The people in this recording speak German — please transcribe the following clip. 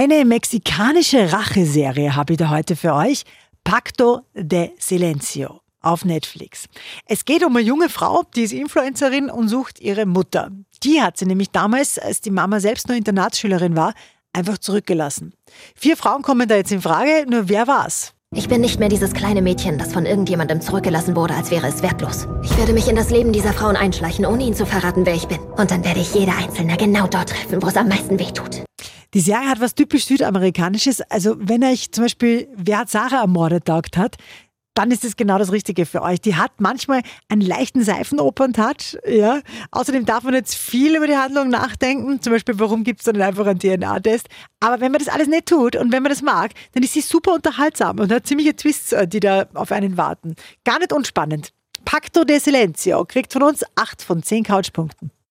Eine mexikanische Racheserie habe ich da heute für euch. Pacto de Silencio auf Netflix. Es geht um eine junge Frau, die ist Influencerin und sucht ihre Mutter. Die hat sie nämlich damals, als die Mama selbst nur Internatsschülerin war, einfach zurückgelassen. Vier Frauen kommen da jetzt in Frage, nur wer war's? Ich bin nicht mehr dieses kleine Mädchen, das von irgendjemandem zurückgelassen wurde, als wäre es wertlos. Ich werde mich in das Leben dieser Frauen einschleichen, ohne ihnen zu verraten, wer ich bin. Und dann werde ich jede einzelne genau dort treffen, wo es am meisten weh tut. Die Serie hat was typisch Südamerikanisches. Also wenn euch zum Beispiel Wer hat Sarah ermordet taugt hat, dann ist es genau das Richtige für euch. Die hat manchmal einen leichten Seifenopern-Touch. Ja. Außerdem darf man jetzt viel über die Handlung nachdenken. Zum Beispiel, warum gibt es dann einfach einen DNA-Test? Aber wenn man das alles nicht tut und wenn man das mag, dann ist sie super unterhaltsam und hat ziemliche Twists, äh, die da auf einen warten. Gar nicht unspannend. Pacto de Silencio kriegt von uns 8 von 10 Couchpunkten.